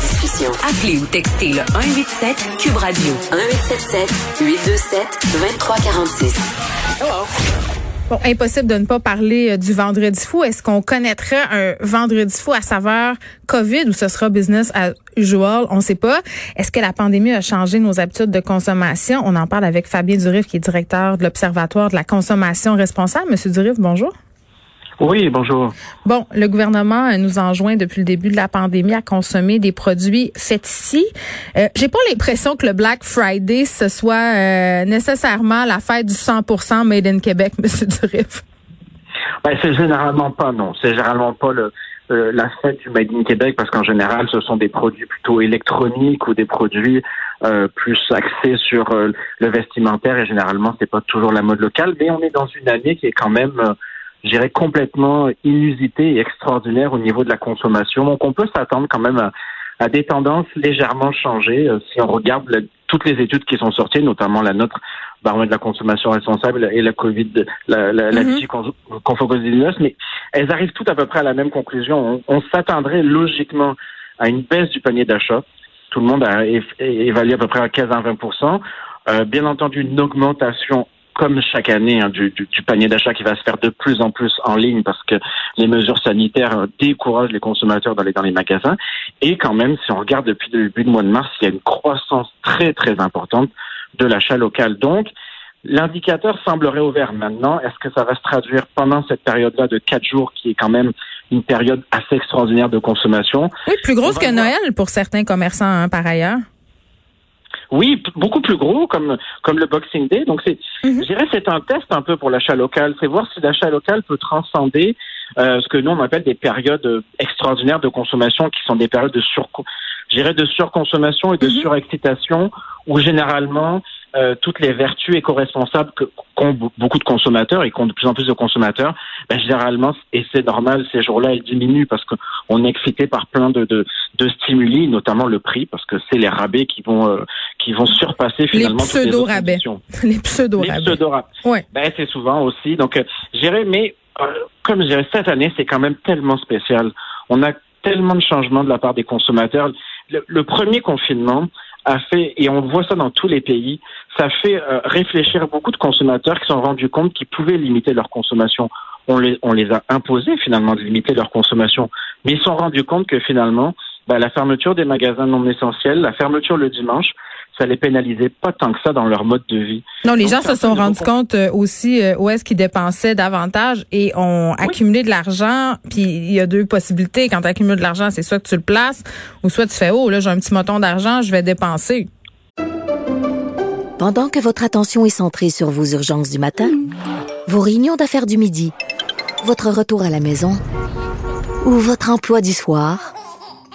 Discussion. Appelez ou textez le 187 Cube Radio 1877 827 2346. Bon, impossible de ne pas parler euh, du vendredi fou. Est-ce qu'on connaîtrait un vendredi fou à saveur COVID ou ce sera business as usual? On ne sait pas. Est-ce que la pandémie a changé nos habitudes de consommation? On en parle avec Fabien Durif, qui est directeur de l'Observatoire de la consommation responsable. Monsieur Durif, bonjour. Oui, bonjour. Bon, le gouvernement euh, nous enjoint depuis le début de la pandémie à consommer des produits faits ici. Euh, J'ai pas l'impression que le Black Friday ce soit euh, nécessairement la fête du 100% made in Québec, Monsieur Durif. Ben, c'est généralement pas non. C'est généralement pas le, euh, la fête du Made in Québec parce qu'en général, ce sont des produits plutôt électroniques ou des produits euh, plus axés sur le vestimentaire et généralement, c'est pas toujours la mode locale. Mais on est dans une année qui est quand même je dirais, complètement inusité et extraordinaire au niveau de la consommation. Donc, on peut s'attendre quand même à, à, des tendances légèrement changées. Euh, si on regarde toutes les études qui sont sorties, notamment la nôtre, baromètre de la consommation responsable et la COVID, la, la, la mm mais elles arrivent toutes à peu près à la même conclusion. On, on s'attendrait logiquement à une baisse du panier d'achat. Tout le monde a évalué à peu près à 15 à 20 euh, Bien entendu, une augmentation comme chaque année, hein, du, du, du, panier d'achat qui va se faire de plus en plus en ligne parce que les mesures sanitaires découragent les consommateurs d'aller dans les magasins. Et quand même, si on regarde depuis le début du mois de mars, il y a une croissance très, très importante de l'achat local. Donc, l'indicateur semblerait ouvert maintenant. Est-ce que ça va se traduire pendant cette période-là de quatre jours qui est quand même une période assez extraordinaire de consommation? Oui, plus grosse que Noël pour certains commerçants, hein, par ailleurs. Oui, beaucoup plus gros comme comme le Boxing Day. Donc c'est, mhm. je dirais, c'est un test un peu pour l'achat local. C'est voir si l'achat local peut transcender euh, ce que nous on appelle des périodes extraordinaires de consommation, qui sont des périodes de sur, je de surconsommation et de mhm. surexcitation, où généralement euh, toutes les vertus éco-responsables qu'ont beaucoup de consommateurs et qu'ont de plus en plus de consommateurs, ben, généralement, et c'est normal, ces jours-là, elles diminuent parce qu'on est excité par plein de, de, de, stimuli, notamment le prix, parce que c'est les rabais qui vont euh, qui vont surpasser finalement les pseudo-rabais. Les pseudo-rabais. Les pseudo-rabais. Ouais. Ben, c'est souvent aussi. Donc, euh, j'irais, mais euh, comme je dirais, cette année, c'est quand même tellement spécial. On a tellement de changements de la part des consommateurs. le premier confinement, a fait, et on voit ça dans tous les pays, ça fait euh, réfléchir beaucoup de consommateurs qui se sont rendus compte qu'ils pouvaient limiter leur consommation. On les, a imposés finalement de limiter leur consommation, mais ils se sont rendus compte que finalement, bah, la fermeture des magasins non essentiels, la fermeture le dimanche, ça les pénalisait pas tant que ça dans leur mode de vie. Non, les gens se sont rendus compte euh, aussi euh, où est-ce qu'ils dépensaient davantage et ont accumulé de l'argent. Puis il y a deux possibilités. Quand tu accumules de l'argent, c'est soit que tu le places ou soit tu fais oh là j'ai un petit montant d'argent, je vais dépenser. Pendant que votre attention est centrée sur vos urgences du matin, vos réunions d'affaires du midi, votre retour à la maison ou votre emploi du soir.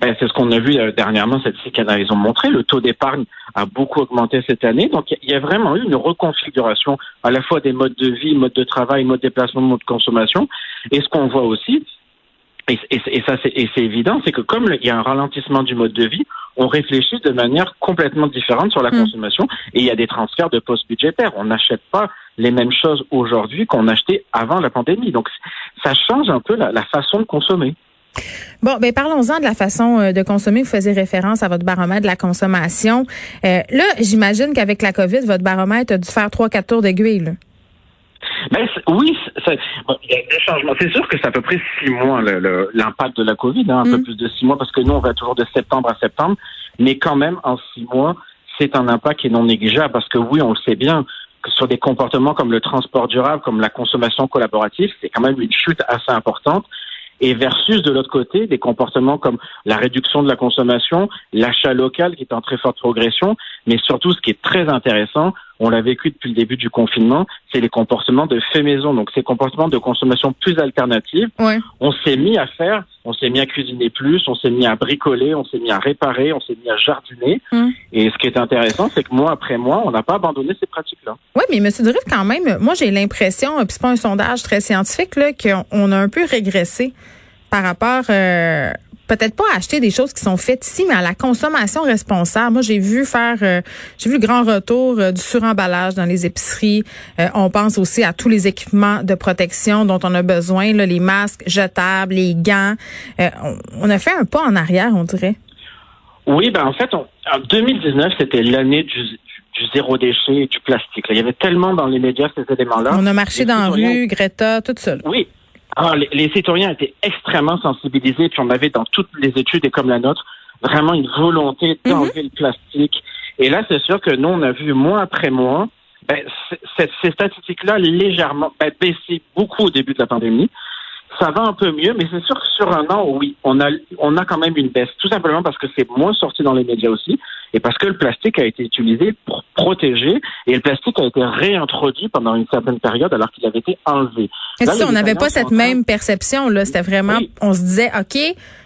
ben, c'est ce qu'on a vu euh, dernièrement, cette ils ont montré. Le taux d'épargne a beaucoup augmenté cette année. Donc, il y a vraiment eu une reconfiguration à la fois des modes de vie, mode de travail, mode de déplacement, mode de consommation. Et ce qu'on voit aussi, et, ça c'est évident, c'est que comme il y a un ralentissement du mode de vie, on réfléchit de manière complètement différente sur la hmm. consommation et il y a des transferts de postes budgétaires. On n'achète pas les mêmes choses aujourd'hui qu'on achetait avant la pandémie. Donc, ça change un peu la façon de consommer. Bon, ben parlons-en de la façon euh, de consommer. Vous faisiez référence à votre baromètre de la consommation. Euh, là, j'imagine qu'avec la COVID, votre baromètre a dû faire trois, quatre tours d'aiguille. Ben, oui, il y a des changements. C'est sûr que c'est à peu près six mois l'impact de la COVID, hein, un peu mm. plus de six mois, parce que nous, on va toujours de septembre à septembre, mais quand même, en six mois, c'est un impact qui est non négligeable, parce que oui, on le sait bien, sur des comportements comme le transport durable, comme la consommation collaborative, c'est quand même une chute assez importante et versus de l'autre côté des comportements comme la réduction de la consommation, l'achat local qui est en très forte progression, mais surtout ce qui est très intéressant, on l'a vécu depuis le début du confinement, c'est les comportements de fait maison, donc ces comportements de consommation plus alternatifs. On s'est mis à faire, on s'est mis à cuisiner plus, on s'est mis à bricoler, on s'est mis à réparer, on s'est mis à jardiner. Hum. Et ce qui est intéressant, c'est que mois après mois, on n'a pas abandonné ces pratiques-là. Oui, mais M. Drift, quand même, moi j'ai l'impression, puis c'est pas un sondage très scientifique, là, qu'on a un peu régressé par rapport euh, peut-être pas acheter des choses qui sont faites ici, mais à la consommation responsable. Moi, j'ai vu faire, euh, j'ai vu le grand retour euh, du suremballage dans les épiceries. Euh, on pense aussi à tous les équipements de protection dont on a besoin, là, les masques jetables, les gants. On, a fait un pas en arrière, on dirait. Oui, ben en fait, en 2019, c'était l'année du, zéro déchet et du plastique. Il y avait tellement dans les médias ces éléments-là. On a marché dans la rue, Greta, tout ça. Oui, ah, les, citoyens étaient extrêmement sensibilisés, puis on avait dans toutes les études et comme la nôtre vraiment une volonté d'enlever mhm. le plastique. Et là, c'est sûr que nous, on a vu mois après mois ben, ces statistiques-là légèrement ben, baisser beaucoup au début de la pandémie. Ça va un peu mieux, mais c'est sûr que sur un an, oui, on a, on a quand même une baisse, tout simplement parce que c'est moins sorti dans les médias aussi, et parce que le plastique a été utilisé pour protéger, et le plastique a été réintroduit pendant une certaine période alors qu'il avait été enlevé. Et si on n'avait pas cette même perception, là, c'était vraiment, on se disait, OK,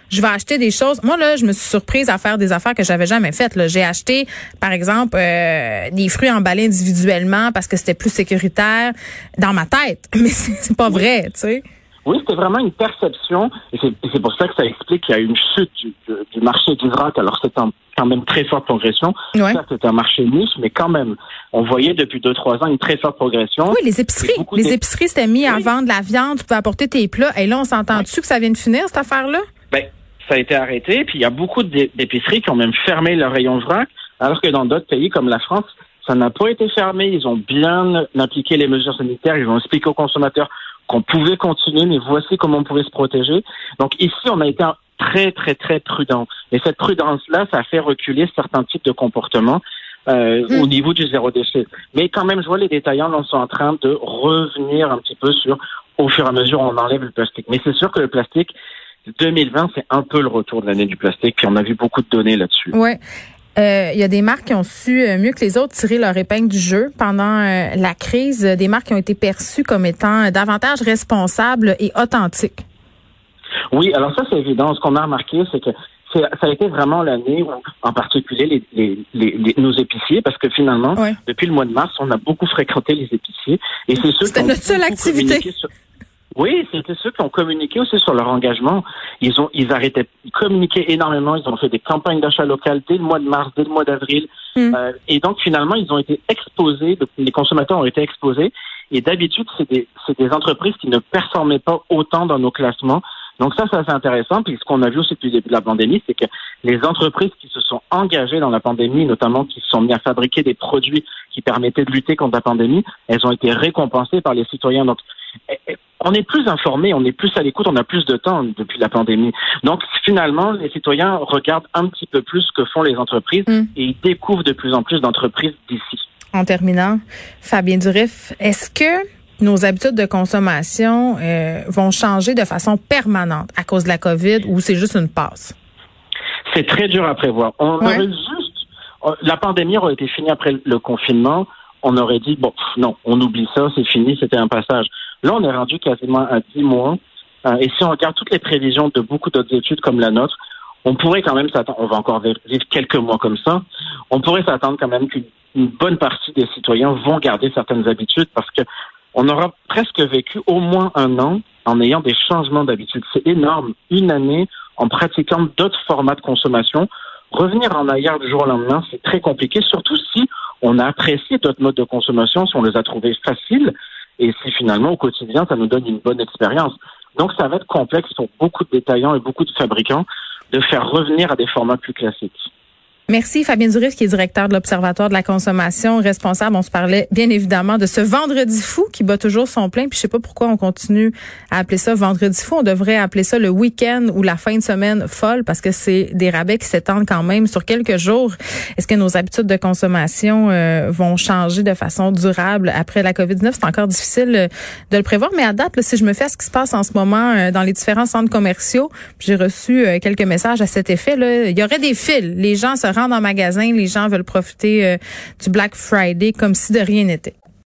je vais acheter des choses. Moi, là, je me suis surprise à faire des affaires que j'avais jamais faites. J'ai acheté, par exemple, euh, des fruits emballés individuellement parce que c'était plus sécuritaire dans ma tête. Mais c'est pas vrai, tu sais. Oui, c'était vraiment une perception, et c'est pour ça que ça explique qu'il y a eu une chute du, du marché du vrac. Alors c'est quand même très forte progression. Ouais. C'est un marché niche, mais quand même, on voyait depuis deux trois ans une très forte progression. Oui, les épiceries, les épiceries s'étaient mis à vendre la viande, tu pouvais apporter tes plats, et là on s'entend dessus que ça vient de finir cette affaire-là? Ben, ça a été arrêté, puis il y a beaucoup d'épiceries qui ont même fermé leur rayon vrac, alors que dans d'autres pays comme la France, ça n'a pas été fermé. Ils ont bien appliqué les mesures sanitaires. Ils ont expliqué aux consommateurs qu'on pouvait continuer, mais voici comment on pouvait se protéger. Donc ici, on a été très, très, très prudent. Et cette prudence-là, ça a fait reculer certains types de comportements. Euh, au hmm. niveau du zéro déchet. Mais quand même, je vois les détaillants sont en train de revenir un petit peu sur au fur et à mesure on enlève le plastique. Mais c'est sûr que le plastique, 2020, c'est un peu le retour de l'année du plastique, puis on a vu beaucoup de données là-dessus. Ouais. Il euh, y a des marques qui ont su euh, mieux que les autres tirer leur épingle du jeu pendant euh, la crise, des marques qui ont été perçues comme étant davantage responsables et authentiques. Oui, alors ça c'est évident. Ce qu'on a remarqué, c'est que ça a été vraiment l'année où, en particulier, les, nos épiciers, parce que finalement, depuis le mois de mars, on a beaucoup fréquenté les épiciers. Et c'est C'était notre seule activité. Oui, c'était ceux qui ont communiqué aussi sur leur engagement. Ils ont, ils arrêtaient de communiquer énormément. Ils ont fait des campagnes d'achat local dès le mois de mars, dès le mois d'avril. Hmm. Euh, et donc finalement, ils ont été exposés. Les consommateurs ont été exposés. Et d'habitude, c'est des, des entreprises qui ne performaient pas autant dans nos classements. Donc ça, c'est assez intéressant. Puis ce qu'on a vu aussi depuis le début de la pandémie, c'est que les entreprises qui se sont engagées dans la pandémie, notamment qui se sont mis à fabriquer des produits qui permettaient de lutter contre la pandémie, elles ont été récompensées par les citoyens. Donc eh, eh, on est plus informé, on est plus à l'écoute, on a plus de temps depuis la pandémie. Donc finalement, les citoyens regardent un petit peu plus ce que font les entreprises mm. et ils découvrent de plus en plus d'entreprises d'ici. En terminant, Fabien Durif, est-ce que nos habitudes de consommation euh, vont changer de façon permanente à cause de la COVID ou c'est juste une passe? C'est très dur à prévoir. On aurait juste, euh, la pandémie aurait été finie après le confinement. On aurait dit, bon, non, on oublie ça, c'est fini, c'était un passage. Là, on est rendu quasiment à 10 mois. Euh, et si on regarde toutes les prévisions de beaucoup d'autres études comme la nôtre, on pourrait quand même s'attendre, on va encore vivre quelques mois comme ça, on pourrait s'attendre quand même qu'une bonne partie des citoyens vont garder certaines habitudes parce que on aura presque vécu au moins un an en ayant des changements d'habitude. C'est énorme. Une année en pratiquant d'autres formats de consommation. Revenir en arrière du jour au lendemain, c'est très compliqué, surtout si on a apprécié d'autres modes de consommation, si on les a trouvés faciles et si finalement au quotidien ça nous donne une bonne expérience. Donc ça va être complexe pour beaucoup de détaillants et beaucoup de fabricants de faire revenir à des formats plus classiques. Merci Fabien Durif, qui est directeur de l'Observatoire de la consommation, responsable. On se parlait bien évidemment de ce vendredi fou qui bat toujours son plein. Puis je sais pas pourquoi on continue à appeler ça vendredi fou. On devrait appeler ça le week-end ou la fin de semaine folle parce que c'est des rabais qui s'étendent quand même sur quelques jours. Est-ce que nos habitudes de consommation euh, vont changer de façon durable après la COVID-19? C'est encore difficile euh, de le prévoir. Mais à date, si je me fais ce qui se passe en ce moment euh, dans les différents centres commerciaux, j'ai reçu quelques messages à cet effet. Là, il y aurait des fils. Les gens se rendent en magasin, les gens veulent profiter euh, du Black Friday comme si de rien n'était.